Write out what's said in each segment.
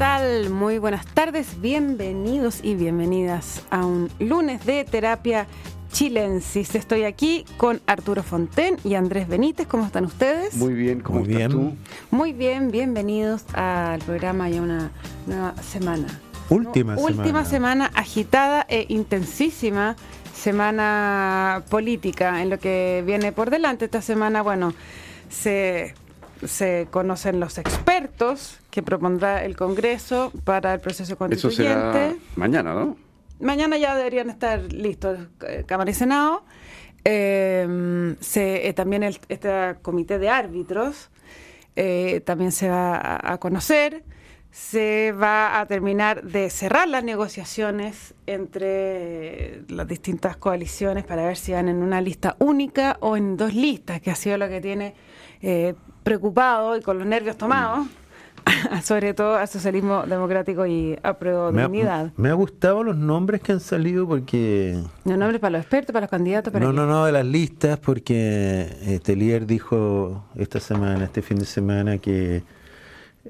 tal? Muy buenas tardes, bienvenidos y bienvenidas a un lunes de terapia chilensis. Estoy aquí con Arturo Fonten y Andrés Benítez. ¿Cómo están ustedes? Muy bien, ¿cómo Muy estás bien. tú? Muy bien, bienvenidos al programa ya una nueva semana. Última No, semana. Última semana agitada e intensísima, semana política en lo que viene por delante. Esta semana, bueno, se, se conocen los expertos que propondrá el Congreso para el proceso Eso constituyente. será mañana, ¿no? Mañana ya deberían estar listos eh, Cámara y Senado. Eh, se, eh, también el, este comité de árbitros eh, también se va a, a conocer. Se va a terminar de cerrar las negociaciones entre las distintas coaliciones para ver si van en una lista única o en dos listas, que ha sido lo que tiene eh, preocupado y con los nervios tomados, sobre todo al socialismo democrático y a prueba Me ha, me ha gustado los nombres que han salido porque... No nombres para los expertos, para los candidatos, para No, no, no, de las listas, porque eh, Telier dijo esta semana, este fin de semana, que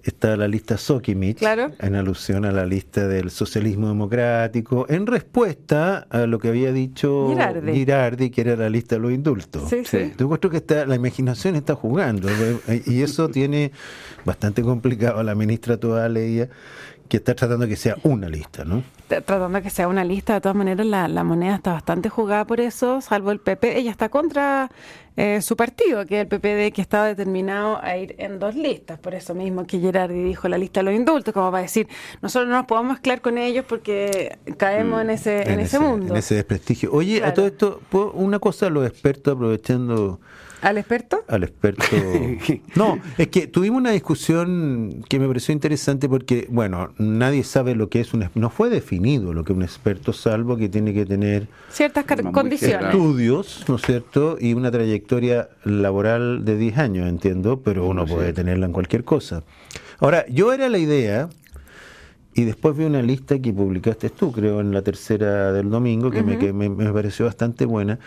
está la lista Sokimich, Claro. en alusión a la lista del socialismo democrático, en respuesta a lo que había dicho Girardi. Girardi, que era la lista de los indultos. Sí, sí. Yo encuentro que está, la imaginación está jugando eh, y eso tiene bastante complicado a la ministra toda leía que está tratando de que sea una lista, ¿no? Tratando de que sea una lista, de todas maneras la, la moneda está bastante jugada por eso, salvo el PP. Ella está contra eh, su partido, que es el PPD, que estaba determinado a ir en dos listas. Por eso mismo que Gerardi dijo la lista de los indultos, como para decir, nosotros no nos podemos mezclar con ellos porque caemos en ese, en ese mundo. En ese desprestigio. Oye, Claro. a todo esto, ¿puedo- una cosa los expertos, aprovechando ¿Al experto? al experto. No, es que tuvimos una discusión que me pareció interesante porque, bueno, nadie sabe lo que es un. No fue definido lo que es un experto, salvo que tiene que tener Ciertas condiciones. estudios, ¿no es cierto? Y una trayectoria laboral de 10 años, entiendo, pero uno puede tenerla en cualquier cosa. Ahora, yo era la idea, y después vi una lista que publicaste tú, creo, en la tercera del domingo, que, me, que me, me pareció bastante buena,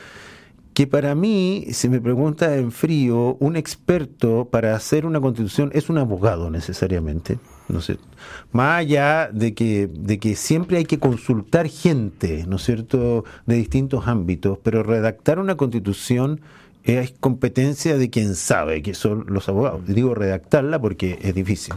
que para mí, si me pregunta en frío, un experto para hacer una constitución es un abogado necesariamente. No sé, más allá de que, de que siempre hay que consultar gente, ¿no es cierto?, de distintos ámbitos, pero redactar una constitución es competencia de quien sabe, que son los abogados. Digo redactarla porque es difícil.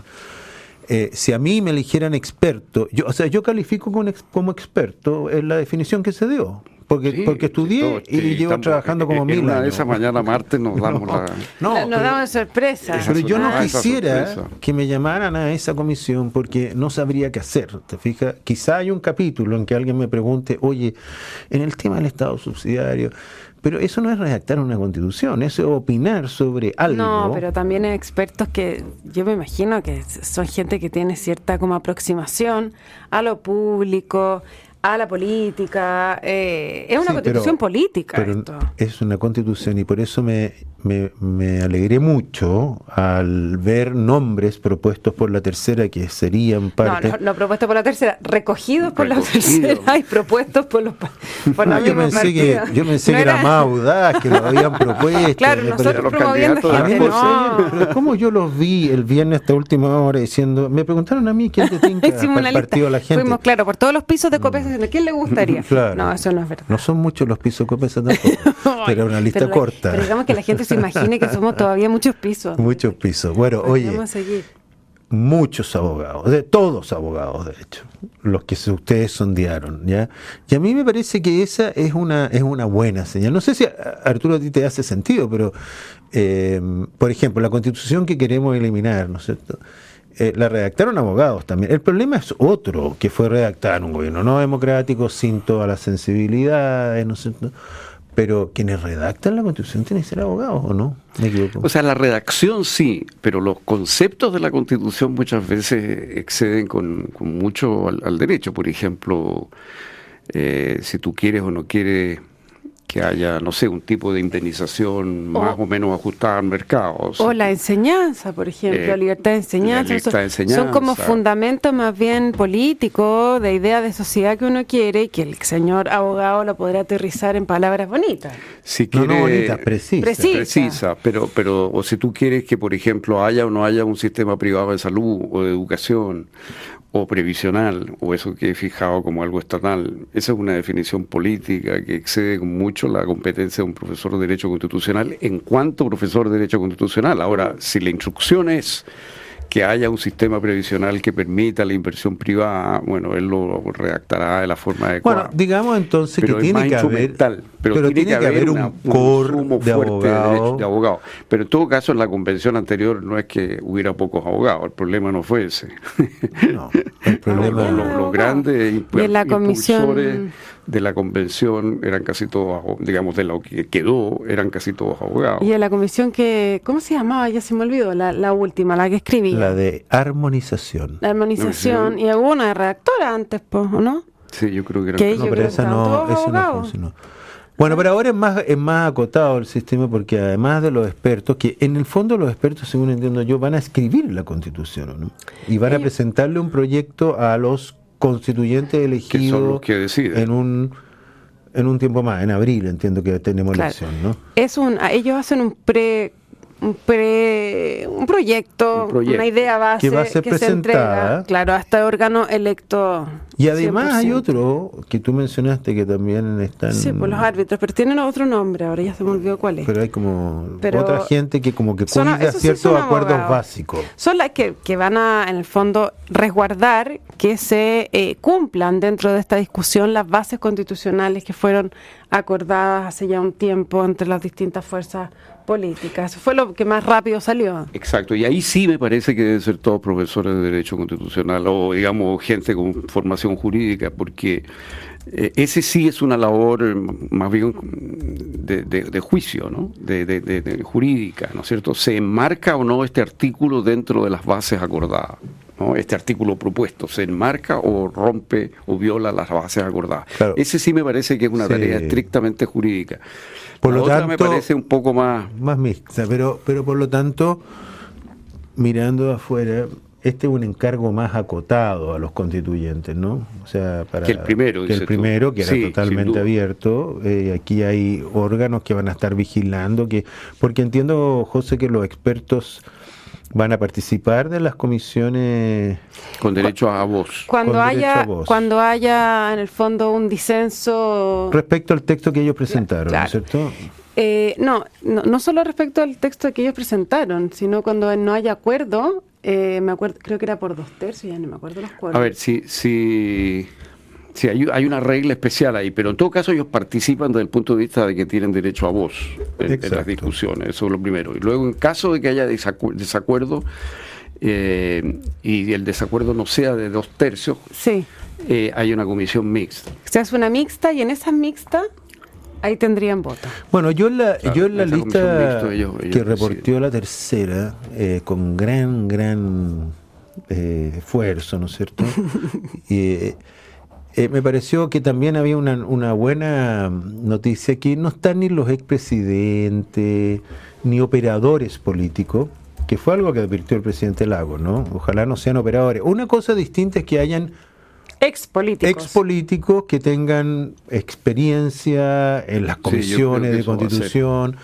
Eh, si a mí me eligieran experto, yo, o sea, yo califico como, como experto en la definición que se dio, porque, Sí, porque estudié todo, y sí, llevo trabajando como en mil una de años. esas mañana martes nos damos la... No, Nos pero- damos sorpresa. Esa pero yo no. Ah, esa quisiera sorpresa. que me llamaran a esa comisión porque no sabría qué hacer. ¿Te fijas? Quizá hay un capítulo en que alguien me pregunte, oye, en el tema del Estado subsidiario, pero eso no es redactar una constitución, eso es opinar sobre algo. No, pero también hay expertos que yo me imagino que son gente que tiene cierta como aproximación a lo público, a la política. eh, es una Sí, constitución pero- política pero esto. Es una constitución y por eso me, me, me alegré mucho al ver nombres propuestos por la tercera que serían No, parte... no, no propuestos por la tercera, recogidos por la tercera y propuestos por los por Ah, los yo pensé que, partidos. yo pensé No que era, más audaz, que lo habían propuesto. Claro, nosotros promoviendo candidatos A mí gente, no. ¿Cómo yo los vi el viernes hasta última hora diciendo, me preguntaron a mí quién te tinca para el partido de la gente. Fuimos, claro, por todos los pisos de ¿quién le gustaría? Claro. No, eso no es verdad. No son muchos los pisos Copesa tampoco, pero una lista Pero la- corta. Pero digamos que la gente se imagine que somos todavía muchos pisos. Muchos pisos. Bueno, Pues oye, Vamos a seguir. muchos abogados, de todos abogados, de hecho, los que ustedes sondearon, ¿ya? Y a mí me parece que esa es una es una buena señal. No sé si Arturo a ti te hace sentido, pero eh, por ejemplo, la Constitución que queremos eliminar, ¿no es cierto? Eh, la redactaron abogados también. El problema es otro, que fue redactar un gobierno no democrático sin todas las sensibilidades, ¿no es cierto? Pero quienes redactan la Constitución tienen que ser abogados, ¿o no? Me equivoco. O sea, la redacción sí, pero los conceptos de la Constitución muchas veces exceden con, con mucho al, al derecho. Por ejemplo, eh, si tú quieres o no quieres que haya, no sé, un tipo de indemnización más o menos ajustada al mercado. O, la enseñanza, por ejemplo, Eh, libertad de enseñanza. libertad de son- Son como fundamentos más bien políticos, de idea de sociedad que uno quiere y que el señor abogado lo podrá aterrizar en palabras bonitas. Si No, quiere, no bonita, precisa. Precisa. precisa, pero, pero, o si tú quieres que, por ejemplo, haya o no haya un sistema privado de salud o de educación o previsional, o eso que he fijado como algo estatal, esa es una definición política que excede con mucho la competencia de un profesor de Derecho Constitucional en cuanto profesor de Derecho Constitucional. Ahora, si la instrucción es que haya un sistema previsional que permita la inversión privada, bueno, él lo redactará de la forma adecuada. Bueno, digamos entonces Pero que tiene que haber, pero, tiene, que haber, un una- core sumo de fuerte derecho abogados. de abogados. Pero en todo caso, en la convención anterior no es que hubiera pocos abogados, el problema no fue ese. No, el problema Los, los- los grandes Y en la comisión- impulsores de la convención eran casi todos, digamos, de lo que quedó, eran casi todos abogados. Y en la comisión que, ¿cómo se llamaba? Ya se me olvidó, la, la última, la que escribía. la de armonización. La armonización. Y hubo una redactora antes, pues, ¿o no? Sí, yo creo que eran Que No, pero creo esa que no, esa no funcionó. Bueno, pero ahora es más, es más acotado el sistema porque además de los expertos, que en el fondo los expertos, según entiendo yo, van a escribir la constitución, ¿o ¿no? Y van a Ellos- presentarle un proyecto a los constituyentes elegidos que en un en un tiempo más, en abril entiendo que tenemos Claro. elección, ¿no? Es un, ellos hacen un pre, un pre, un proyecto, Un proyecto. una idea base Que va a ser se presentada. entrega, claro, a este órgano electo. Y además hay 100%. otro que tú mencionaste que también están Sí, pues los árbitros, pero tienen otro nombre, ahora ya se me olvidó cuál es. pero hay como Pero otra gente que como que cuida ciertos acuerdos abogados. básicos. Son las que, que van a, en el fondo, resguardar que se eh, cumplan dentro de esta discusión las bases constitucionales que fueron acordadas hace ya un tiempo entre las distintas fuerzas políticas. Eso fue lo que más rápido salió. Exacto, y ahí sí me parece que deben ser todos profesores de Derecho Constitucional o, digamos, gente con formación jurídica, porque eh, ese sí es una labor eh, más bien de, de- de juicio, ¿no? De, de- jurídica, ¿no es cierto? ¿Se enmarca o no este artículo dentro de las bases acordadas? ¿no? Este artículo propuesto, ¿se enmarca o rompe o viola las bases acordadas? Claro. Ese sí me parece que es una Sí. tarea estrictamente jurídica. Por La lo otra me tanto- parece un poco más más mixta, pero, pero por lo tanto, mirando afuera, este es un encargo más acotado a los constituyentes, ¿no? O sea, para Que el primero, que el primero, que era Sí, totalmente abierto. Eh, aquí hay órganos que van a estar vigilando, que porque entiendo, José, que los expertos van a participar de las comisiones. con derecho a voz. Cuando Con derecho a haya, voz. cuando haya en el fondo un disenso Respecto al texto que ellos presentaron, ¿no es cierto? Eh, no, no, no solo respecto al texto que ellos presentaron, sino cuando no haya acuerdo, eh, me acuerdo, creo que era por dos tercios, ya no me acuerdo los acuerdos. A ver, si, si, si hay, hay una regla especial ahí, pero en todo caso ellos participan desde el punto de vista de que tienen derecho a voz en, las discusiones, eso es lo primero. Y luego, en caso de que haya desacu- desacuerdo eh, y el desacuerdo no sea de dos tercios, Sí, eh, hay una comisión mixta. se hace una mixta y en esa mixta ahí tendrían voto. Bueno, yo en la, Claro, yo en la lista mixta, ellos- ellos que reportó la tercera, eh, con gran, gran eh, esfuerzo, ¿no es cierto? Y, eh, eh, me pareció que también había una, una buena noticia, que no están ni los expresidentes, ni operadores políticos, que fue algo que advirtió el presidente Lago, ¿no? Ojalá no sean operadores. Una cosa distinta es que hayan Ex políticos. ex políticos que tengan experiencia en las comisiones de constitución,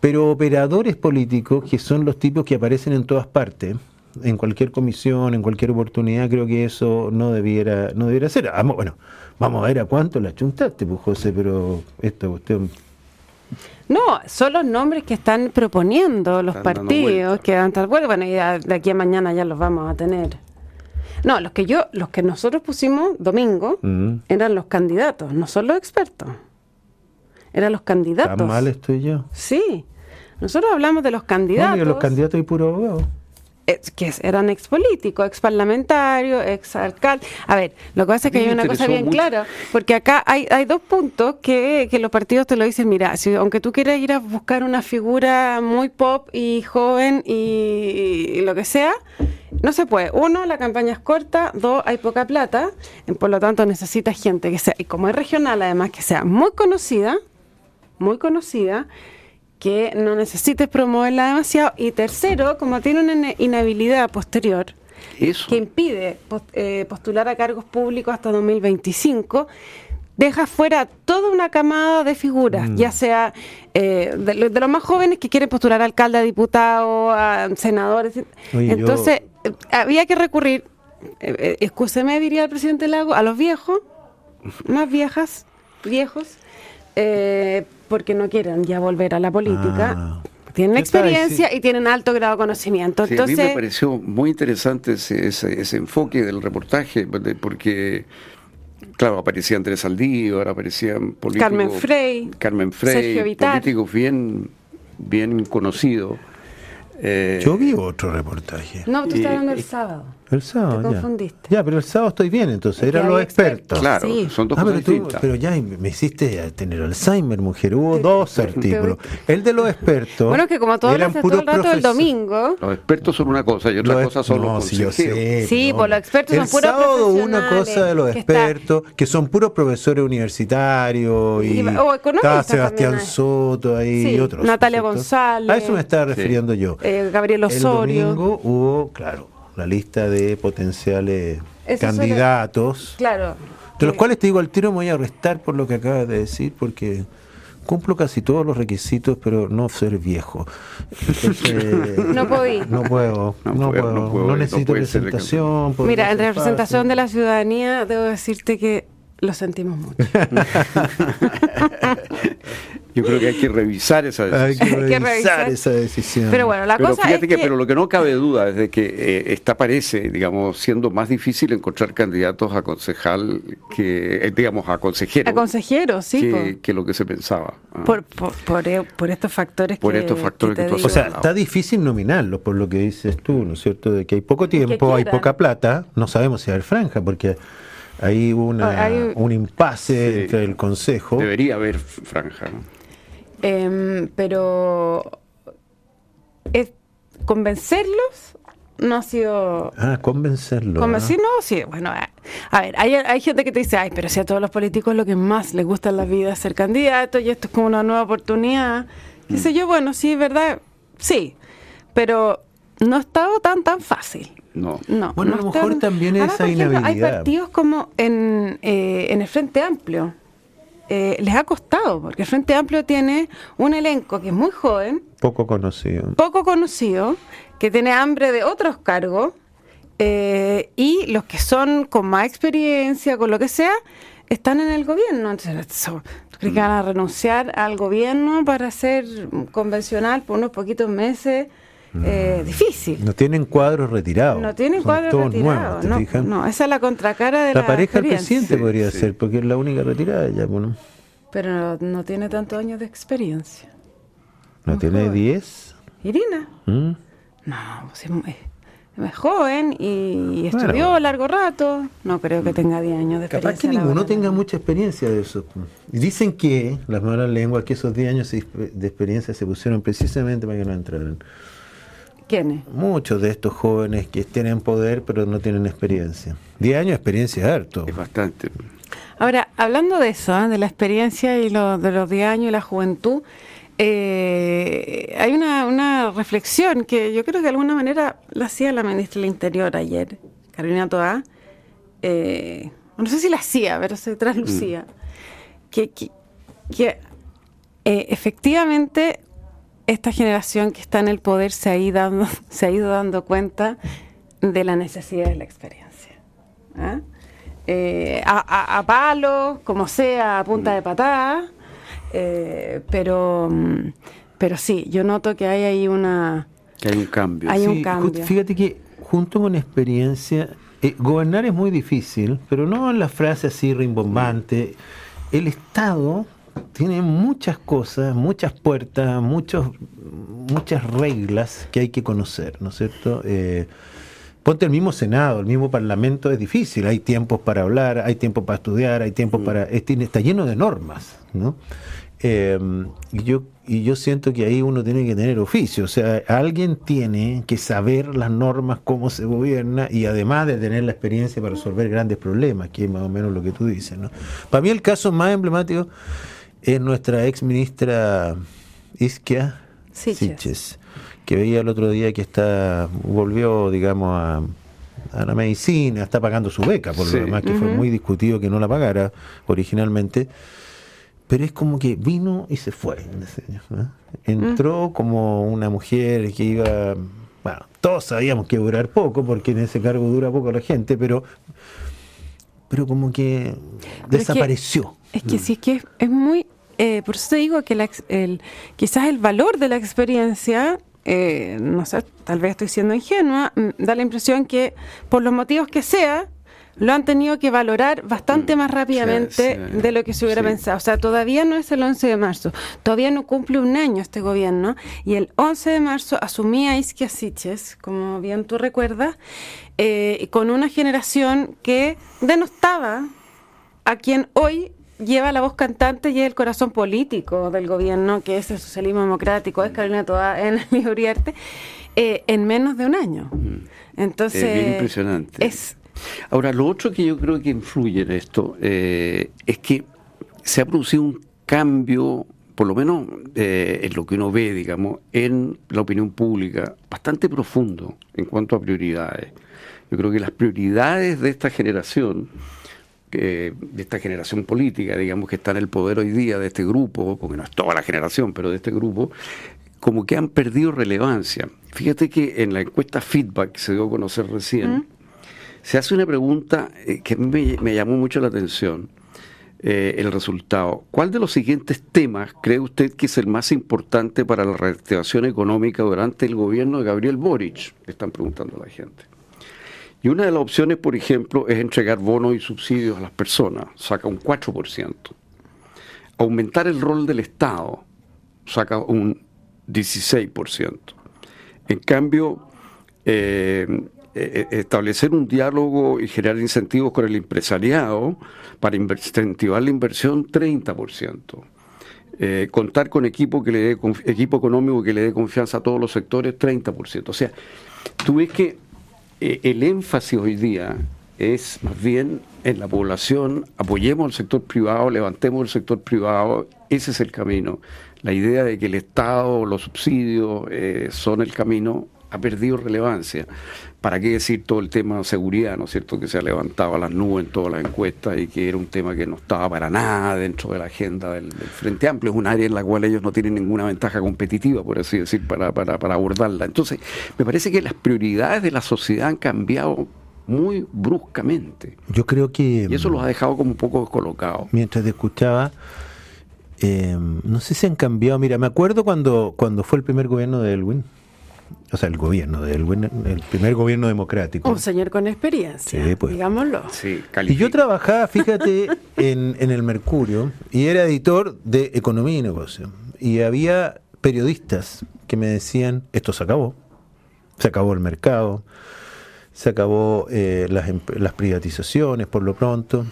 pero operadores políticos que son los tipos que aparecen en todas partes, en cualquier comisión, en cualquier oportunidad, creo que eso no debiera, no debiera ser. Vamos, bueno, vamos a ver a cuánto la chuntaste, pues José, pero esta cuestión. No, son los nombres que están proponiendo los Están partidos que dan tal vuelta. Bueno, y de aquí a mañana ya los vamos a tener. No, los que yo, los que nosotros pusimos domingo Mm. eran los candidatos, no son los expertos. Eran los candidatos. ¿Tan mal estoy yo? Sí. Nosotros hablamos de los No, candidatos. y los candidatos y puro abogado. es- que eran ex políticos, ex parlamentarios, ex alcalde. A ver, lo que pasa es que hay una cosa bien mucho. clara, porque acá hay, hay dos puntos que, que los partidos te lo dicen, mira, si, aunque tú quieras ir a buscar una figura muy pop y joven y, y lo que sea, no se puede. Uno, la campaña es corta, dos, hay poca plata, por lo tanto necesitas gente que sea, y como es regional además, que sea muy conocida, muy conocida, que no necesites promoverla demasiado. Y tercero, como tiene una inhabilidad posterior, que impide eh, postular a cargos públicos hasta 2025, deja fuera toda una camada de figuras, mm. ya sea eh, de, los más jóvenes que quieren postular a alcalde, a diputado, a senadores. Entonces, había que recurrir, eh, escúcheme, diría el presidente Lago, a los viejos, más viejas, viejos, porque no quieren ya volver a la política. Ah. Tienen experiencia y tienen alto grado de conocimiento. Entonces, a mí me pareció muy interesante ese, ese enfoque del reportaje, porque Claro, aparecía Andrés Saldívar, aparecían políticos. Carmen Frey. Carmen Frey, políticos bien, bien conocidos. Eh, Yo vi otro reportaje. No, tú estás hablando del sábado. El sábado. Te confundiste. Ya, pero el sábado estoy bien, entonces, eran los expertos. Claro, son dos ah, cosas pero, pero ya me hiciste tener Alzheimer, mujer. Hubo dos artículos. El de los expertos. Bueno, que como todos hablas todo el rato del domingo. Los expertos son una cosa y otra cosa son los si yo sé, Sí, por pues los expertos son puros El sábado una cosa de los expertos, que son puros profesores universitarios y, está Sebastián Soto ahí y otros. Natalia González. A eso me estaba refiriendo yo. Eh, Gabriel Osorio. El domingo hubo, claro la lista de potenciales candidatos. claro. De los cuales te digo al tiro me voy a arrestar por lo que acabas de decir, porque cumplo casi todos los requisitos, pero no ser viejo. no podí. No puedo, no, puedo, no, necesito presentación. Mira, en representación de la ciudadanía, debo decirte que lo sentimos mucho. Yo creo que hay que revisar esa decisión. Hay que revisar, esa decisión. Pero bueno, la cosa es que... Pero lo que no cabe duda es de que eh, está parece, digamos, siendo más difícil encontrar candidatos a concejal que, eh, digamos, a consejero. A consejero, sí. Que, lo que se pensaba. Ah. Por, por, eh, por, estos factores por estos factores que, O sea, está difícil nominarlo, por lo que dices tú, ¿no es cierto? De que hay poco tiempo, hay poca plata, no sabemos si hay franja, porque... Ahí hubo una, un impasse entre el Consejo. Debería haber franja. ¿no? Em, pero es, convencerlos no ha sido. Ah, convencerlos. Convencerlos, sí. Bueno, a ver, hay, hay, gente que te dice, ay, pero si a todos los políticos lo que más les gusta en la vida es ser candidato y esto es como una nueva oportunidad. Qué mm. yo, bueno, sí, es verdad, sí. Pero no ha estado tan, tan fácil. No. no bueno, a lo mejor también esa inhabilidad. Hay partidos como en, eh, en el Frente Amplio eh, les ha costado, porque el Frente Amplio tiene un elenco que es muy joven. Poco conocido. Poco conocido, que tiene hambre de otros cargos, eh, y los que son con más experiencia, con lo que sea, están en el gobierno. Entonces, ¿crees que van a renunciar al gobierno para ser convencional por unos poquitos meses? Eh, difícil. No tienen cuadros retirados. No tienen cuadros retirados. no, esa es la contracara de la, la pareja del presidente podría ser, porque es la única retirada ya, bueno. Pero no, tiene tantos años de experiencia. ¿No tiene 10? Irina. ¿Mm? No, pues es, joven y estudió largo rato. No creo que tenga 10 años de experiencia. Capaz que ninguno tenga mucha experiencia de eso. Y dicen que, las malas lenguas, que esos 10 años de experiencia se pusieron precisamente para que no entraran. ¿Quiénes? Muchos de estos jóvenes que tienen poder pero no tienen experiencia. Diez años de experiencia es harto. Es bastante. Ahora, hablando de eso, ¿eh? de la experiencia y lo, de los diez años y la juventud, eh, hay una, reflexión que yo creo que de alguna manera la hacía la ministra del Interior ayer, Carolina Toá. Eh, no sé si la hacía, pero se traslucía. Mm. Que, que, que efectivamente esta generación que está en el poder se ha ido dando, se ha ido dando cuenta de la necesidad de la experiencia. ¿ah? Eh, a, palo, como sea, a punta de patada, eh, pero, pero sí, yo noto que hay ahí una... Que hay un cambio. Hay un cambio. Fíjate que junto con experiencia, eh, gobernar es muy difícil, pero no en la frase así rimbombante. El Estado tiene muchas cosas, muchas puertas, muchos, muchas reglas que hay que conocer, ¿no es cierto? Eh, ponte el mismo Senado, el mismo Parlamento, es difícil, hay tiempos para hablar, hay tiempo para estudiar, hay tiempo mm. para... está lleno de normas, ¿no? Eh, y, yo, y yo siento que ahí uno tiene que tener oficio, o sea, alguien tiene que saber las normas, cómo se gobierna y además de tener la experiencia para resolver grandes problemas, que es más o menos lo que tú dices. ¿no? Para mí el caso más emblemático es nuestra ex ministra Isquia Siches. que veía el otro día que está volvió, digamos, a, a la medicina, está pagando su beca, por Sí. lo demás, que fue muy discutido que no la pagara originalmente. Pero es como que vino y se fue. ¿no? Entró como una mujer que iba. Bueno, todos sabíamos que iba a durar poco, porque en ese cargo dura poco la gente, pero. Pero como que Pero es que- desapareció. Es que sí, es que es, es muy... eh, por eso te digo que la el, quizás el valor de la experiencia, eh, no sé, tal vez estoy siendo ingenua, mm, da la impresión que por los motivos que sea, lo han tenido que valorar bastante más rápidamente Mm. sí, de lo que se hubiera sí. pensado. O sea, todavía no es el 11 de marzo, todavía no cumple un año este gobierno, y el 11 de marzo asumía Isquia Siches, como bien tú recuerdas, eh, con una generación que denostaba a quien hoy lleva la voz cantante y es el corazón político del gobierno, que es el socialismo democrático, es Carolina Toa en el Uriarte, eh, en menos de un año. Entonces, Es bien impresionante. es- Ahora, lo otro que yo creo que influye en esto eh, es que se ha producido un cambio, por lo menos eh, en lo que uno ve, digamos, en la opinión pública, bastante profundo en cuanto a prioridades. Yo creo que las prioridades de esta generación, que- de esta generación política, digamos, que está en el poder hoy día de este grupo, porque no es toda la generación, pero de este grupo, como que han perdido relevancia. Fíjate que en la encuesta feedback que se dio a conocer recién, se hace una pregunta eh, que a mí me, me llamó mucho la atención, eh, el resultado. ¿Cuál de los siguientes temas cree usted que es el más importante para la reactivación económica durante el gobierno de Gabriel Boric? Le están preguntando a la gente. Y una de las opciones, por ejemplo, es entregar bonos y subsidios a las personas, saca un 4%. Aumentar el rol del Estado, saca un 16%. En cambio, eh, eh, establecer un diálogo y generar incentivos con el empresariado para incentivar la inversión, 30%. Eh, contar con equipo que le dé equipo económico que le dé confianza a todos los sectores, 30%. O sea, tú ves que eh, el énfasis hoy día es más bien en la población, apoyemos al sector privado, levantemos el sector privado, ese es el camino. La idea de que el Estado, los subsidios eh, son el camino ha perdido relevancia. ¿Para qué decir todo el tema de seguridad, no es cierto? Que se ha levantado a las nubes en todas las encuestas y que era un tema que no estaba para nada dentro de la agenda del, del Frente Amplio. Es un área en la cual ellos no tienen ninguna ventaja competitiva, por así decir, para, para, para abordarla. Entonces, me parece que las prioridades de la sociedad han cambiado muy bruscamente. Yo creo que. Y eso los ha dejado como un poco descolocados. mientras te escuchaba, eh, no sé si han cambiado. Mira, me acuerdo cuando, cuando fue el primer gobierno de Elwin, o sea, el gobierno de Elwin, el primer gobierno democrático. un señor con experiencia, Sí, pues. digámoslo. Sí, Y yo trabajaba, fíjate, en, en el Mercurio y era editor de Economía y Negocio. Y había periodistas que me decían, esto se acabó, se acabó el mercado, se acabó eh, las, em- las privatizaciones por lo pronto.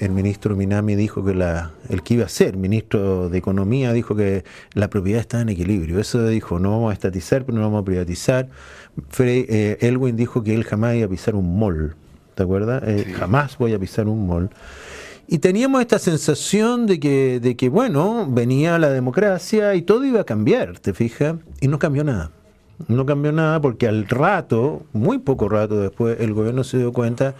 El ministro Minami dijo que la, el que iba a ser ministro de Economía dijo que la propiedad estaba en equilibrio. Eso dijo, no vamos a estatizar, pero no vamos a privatizar. Frey- eh, Elwin dijo que él jamás iba a pisar un mall. ¿Te acuerdas? Eh, Jamás voy a pisar un mall. Y teníamos esta sensación de que, de que, bueno, venía la democracia y todo iba a cambiar, ¿te fijas? Y no cambió nada. No cambió nada porque al rato, muy poco rato después, el gobierno se dio cuenta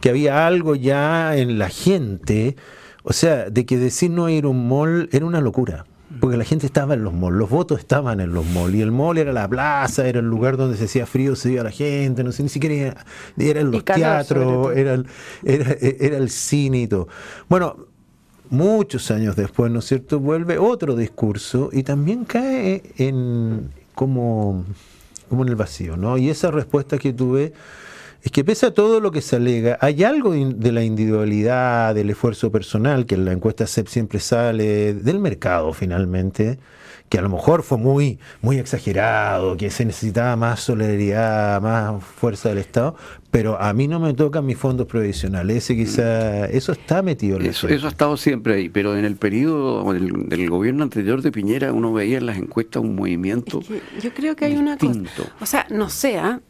que había algo ya en la gente, o sea, de que decir no ir a un mall era una locura. Porque la gente estaba en los malls, los votos estaban en los malls, y el mall era la plaza, era el lugar donde se hacía frío, se iba la gente, no sé, ni siquiera era, eran los teatros, era el, era, era el cine y todo. Bueno, muchos años después, ¿no es cierto?, vuelve otro discurso y también cae en como, como en el vacío, ¿no? Y esa respuesta que tuve es que pese a todo lo que se alega, hay algo de la individualidad, del esfuerzo personal, que en la encuesta CEP siempre sale, del mercado finalmente, que a lo mejor fue muy, muy exagerado, que se necesitaba más solidaridad, más fuerza del Estado, pero a mí no me tocan mis fondos provisionales, ese quizá, eso está metido en la Eso, eso ha estado siempre ahí, pero en el periodo del, del gobierno anterior de Piñera uno veía en las encuestas un movimiento Es que yo creo que hay una cosa. O sea, no sé, ¿ah?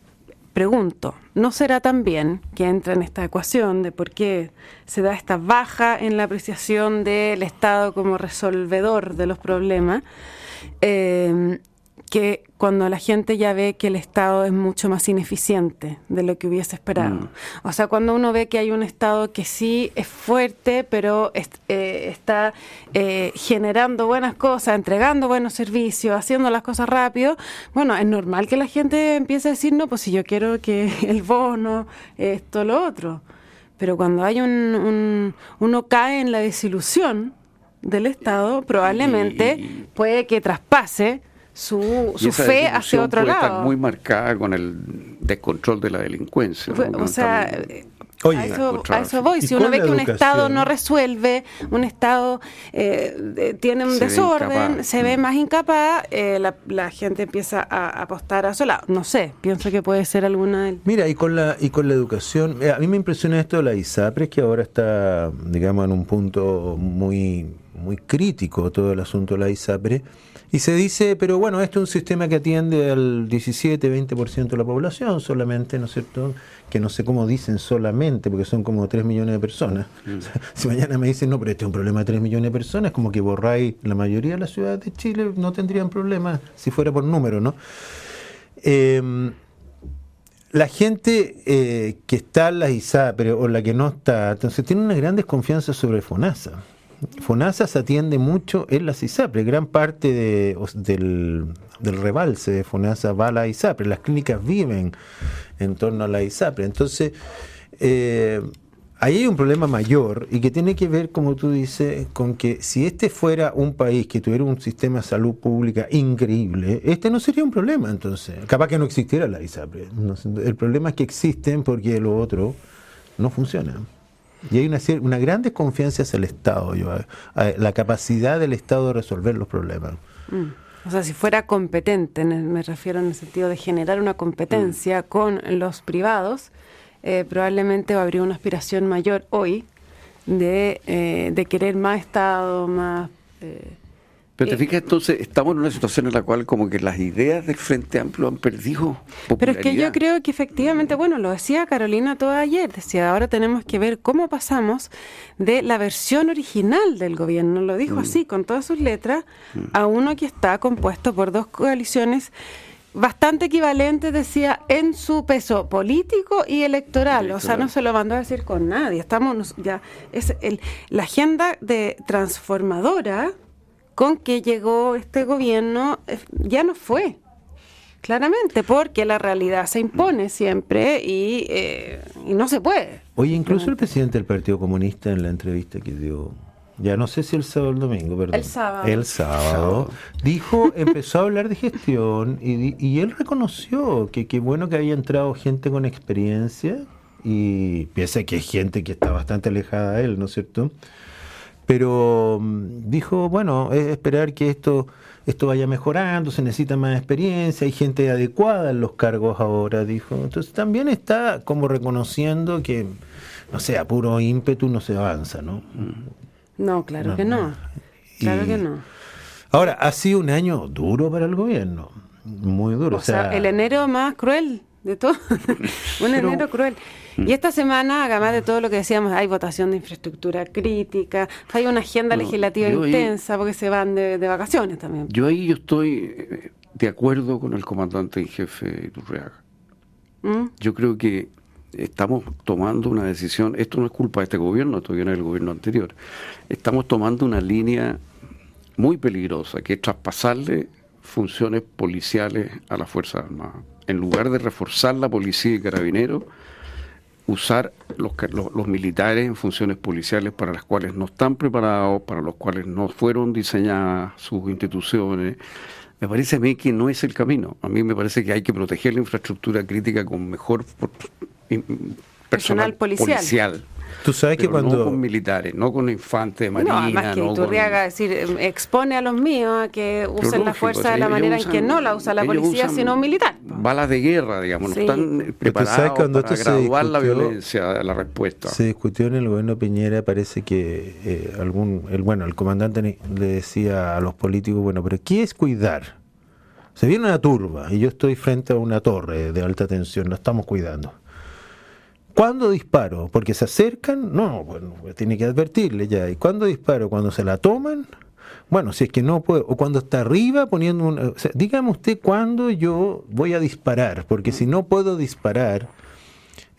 Pregunto, ¿no será también que entra en esta ecuación de por qué se da esta baja en la apreciación del Estado como resolvedor de los problemas? Eh, que cuando la gente ya ve que el Estado es mucho más ineficiente de lo que hubiese esperado. Mm. O sea, cuando uno ve que hay un Estado que sí es fuerte, pero eh, está eh, generando buenas cosas, entregando buenos servicios, haciendo las cosas rápido, bueno, es normal que la gente empiece a decir, no, pues si yo quiero que el bono, esto, lo otro. Pero cuando hay un, uno cae en la desilusión del Estado, probablemente puede que traspase su, su fe hacia otro puede lado. Estar muy marcada con el descontrol de la delincuencia. O sea, a, eso, voy. Si uno ve que un Estado no resuelve, un Estado eh, tiene un desorden, se ve mm. más incapaz, eh, la, gente empieza a apostar a su lado. No sé, pienso que puede ser alguna. Mira, y con la y con la educación, a mí me impresiona esto de la ISAPRES, que ahora está, digamos, en un punto muy, muy crítico todo el asunto de la ISAPRE y se dice, pero bueno, esto es un sistema que atiende al 17-20% de la población solamente, ¿no es cierto? Que no sé cómo dicen solamente, porque son como 3 millones de personas. Mm. si mañana me dicen, no, pero este es un problema de 3 millones de personas, como que borráis la mayoría de las ciudades de Chile, no tendrían problemas si fuera por número, ¿no? Em, la gente eh, que está en la ISAPRE o la que no está, entonces tiene una gran desconfianza sobre FONASA. FONASA se atiende mucho en la ISAPRE, gran parte del, rebalse de FONASA va a la ISAPRE, las clínicas viven en torno a la ISAPRE. Entonces, eh, ahí hay un problema mayor y que tiene que ver, como tú dices, con que si este fuera un país que tuviera un sistema de salud pública increíble, este no sería un problema entonces. Capaz que no existiera la ISAPRE. el problema es que existen porque lo otro no funciona. Y hay una, una gran desconfianza hacia el Estado, yo, la capacidad del Estado de resolver los problemas. Mm. O sea, si fuera competente, me refiero en el sentido de generar una competencia mm. con los privados, eh, probablemente habría una aspiración mayor hoy de, eh, de querer más Estado, más... Eh, pero te fijas, entonces estamos en una situación en la cual como que las ideas del Frente Amplio han perdido popularidad. Pero es que yo creo que efectivamente, bueno, lo decía Carolina todo ayer, decía, ahora tenemos que ver cómo pasamos de la versión original del gobierno, lo dijo mm. así, con todas sus letras, mm. a uno que está compuesto por dos coaliciones bastante equivalentes, decía, en su peso político y electoral. O sea, no se lo mandó a decir con nadie. Estamos ya es el, la agenda de transformadora con que llegó este gobierno eh, ya no fue. Claramente, porque la realidad se impone siempre y, eh, y no se puede. Oye, incluso el presidente del Partido Comunista en la entrevista que dio ya no sé si el sábado o el domingo, perdón. El sábado. El sábado. Dijo, empezó a hablar de gestión y, y él reconoció que qué bueno que había entrado gente con experiencia y piensa que es gente que está bastante alejada de él, ¿no es cierto? Pero mm, dijo, bueno, es esperar que esto, esto vaya mejorando, se necesita más experiencia, hay gente adecuada en los cargos ahora, dijo. Entonces también está como reconociendo que, no sé, a puro ímpetu no se avanza, ¿no? No, claro que no. Claro que no. Ahora, ha sido un año duro para el gobierno, muy duro. O, sea, el enero más cruel de todo, un enero cruel. Mm. Y esta semana, además de todo lo que decíamos, hay votación de infraestructura crítica, hay una agenda legislativa intensa porque se van de, vacaciones también. Yo ahí yo estoy eh, de acuerdo con el comandante en jefe Iturreaga. ¿Mm? Yo creo que estamos tomando una decisión, esto no es culpa de este gobierno, esto viene del gobierno anterior, estamos tomando una línea muy peligrosa, que es traspasarle funciones policiales a las Fuerzas Armadas. En lugar de reforzar la policía y carabineros, usar los, los, militares en funciones policiales para las cuales no están preparados, para los cuales no fueron diseñadas sus instituciones. Me parece a mí que no es el camino. A mí me parece que hay que proteger la infraestructura crítica con mejor personal, policial. Tú sabes que cuando. No con militares, no con infantes de marina. No, además que Iturriaga decir, expone a los míos a que usen la fuerza de la manera en que no la usa la policía, sino un militar. Balas de guerra, digamos, no están preparados para graduar la violencia, la respuesta. Se discutió en el gobierno Piñera, parece que eh, algún. El, bueno, el comandante le decía a los políticos, bueno, pero ¿qué es cuidar? Se viene una turba y yo estoy frente a una torre de alta tensión, la estamos cuidando. ¿Cuándo disparo? Porque se acercan, no, bueno, tiene que advertirle ya. ¿Y cuándo disparo? Cuando se la toman, bueno, si es que no puedo, o cuando está arriba poniendo un... O sea, dígame usted cuándo yo voy a disparar, porque si no puedo disparar,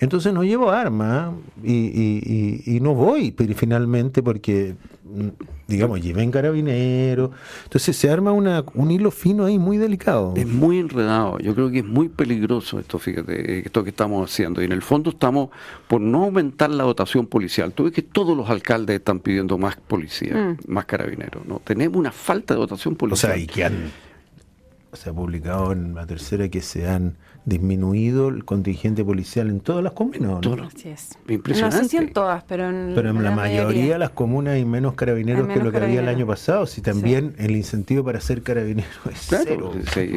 entonces no llevo arma y, y, y, y no voy pero finalmente porque, digamos, llevé en carabinero. Entonces se arma una, un hilo fino ahí muy delicado. Es muy enredado, yo creo que es muy peligroso esto, fíjate, esto que estamos haciendo. Y en el fondo estamos por no aumentar la dotación policial. Tú ves que todos los alcaldes están pidiendo más policía, Mm. más carabineros. ¿no? Tenemos una falta de dotación O policial. sea, y que han, se ha publicado en la tercera que se han disminuido el contingente policial en todas las comunas. ¿no? Todo- Así es. Impresionante. No sé si en todas, pero en, Pero en la mayoría de las comunas hay menos carabineros Hay que menos lo que había el año pasado. Si también el incentivo para ser carabinero es Claro, cero. sí,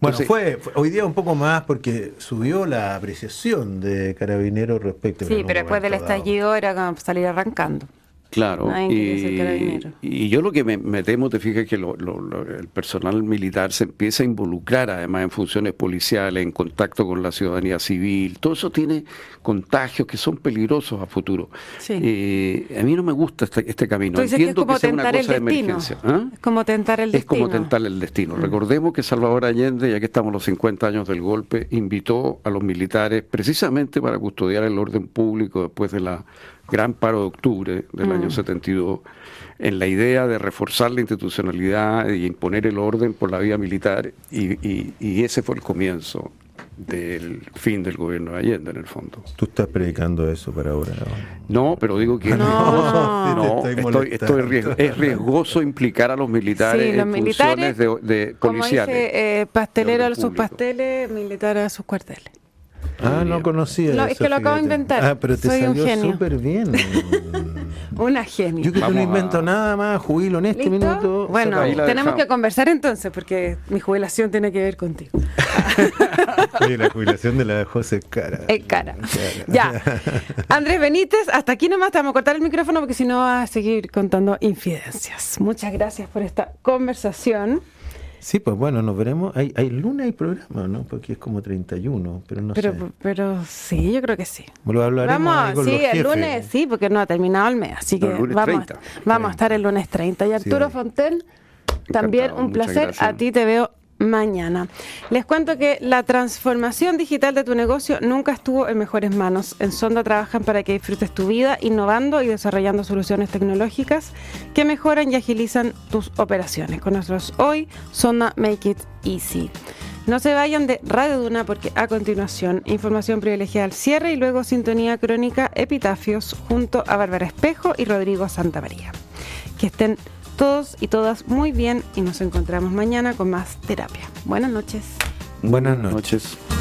Bueno, fue, fue- hoy día un poco más porque subió la apreciación de carabineros respecto Sí, pero después del momento dado. estallido era como salir arrancando. Claro, y, y yo lo que me, me temo, te fijas, que lo- lo- lo- el personal militar se empieza a involucrar además en funciones policiales, en contacto con la ciudadanía civil, todo eso tiene contagios que son peligrosos a futuro. Sí. Eh, a mí no me gusta este, este camino, Tú dices que es entiendo como sea una tentar el cosa de destino. emergencia. ¿ah? Es como tentar el Es destino. Mm. como tentar el destino. Recordemos que Salvador Allende, ya que estamos los 50 años del golpe, invitó a los militares precisamente para custodiar el orden público después de la gran paro de octubre del Mm. año 72, en la idea de reforzar la institucionalidad y imponer el orden por la vía militar, y, y- y ese fue el comienzo del fin del gobierno de Allende, en el fondo. Tú estás predicando eso para ahora. ¿no? No, pero digo que No. no, estoy estoy, riesgo- es riesgoso implicar a los militares Sí, los en militares, funciones de, de Como policiales. dice, eh, pastelero a de sus pasteles, militar a sus cuarteles. Ah, no conocía No, eso. es que lo acabo de inventar. Ah, pero te Soy un salió genio. súper bien. Una genia. Yo que tú no Vamos a- invento nada más, jubilo en este ¿Listo? minuto. Bueno, tenemos dejamos. que conversar entonces, porque mi jubilación tiene que ver contigo. Oye, la jubilación de la de José es cara. Es cara. Ya. Andrés Benítez, hasta aquí nomás te vamos a cortar el micrófono porque si no vas a seguir contando infidencias. Muchas gracias por esta conversación. Sí, pues bueno, nos veremos. Hay, hay lunes hay programa, ¿no? Porque es como 31, pero no Pero, sé. pero sí, yo creo que sí. Lo hablaremos Vamos, con sí, los el jefes. lunes, sí, porque no ha terminado el mes, así No, que vamos, 30. vamos a estar el lunes 30. Y Arturo. Fonten, también un muchas placer, gracias. a ti te veo mañana. Les cuento que la transformación digital de tu negocio nunca estuvo en mejores manos. En Sonda trabajan para que disfrutes tu vida innovando y desarrollando soluciones tecnológicas que mejoran y agilizan tus operaciones. Con nosotros hoy, Sonda Make It Easy. No se vayan de Radio Duna porque a continuación información privilegiada al cierre y luego sintonía crónica Epitafios junto a Bárbara Espejo y Rodrigo Santamaría. Que estén todos y todas muy bien y nos encontramos mañana con más terapia. Buenas noches. Buenas noches. noches.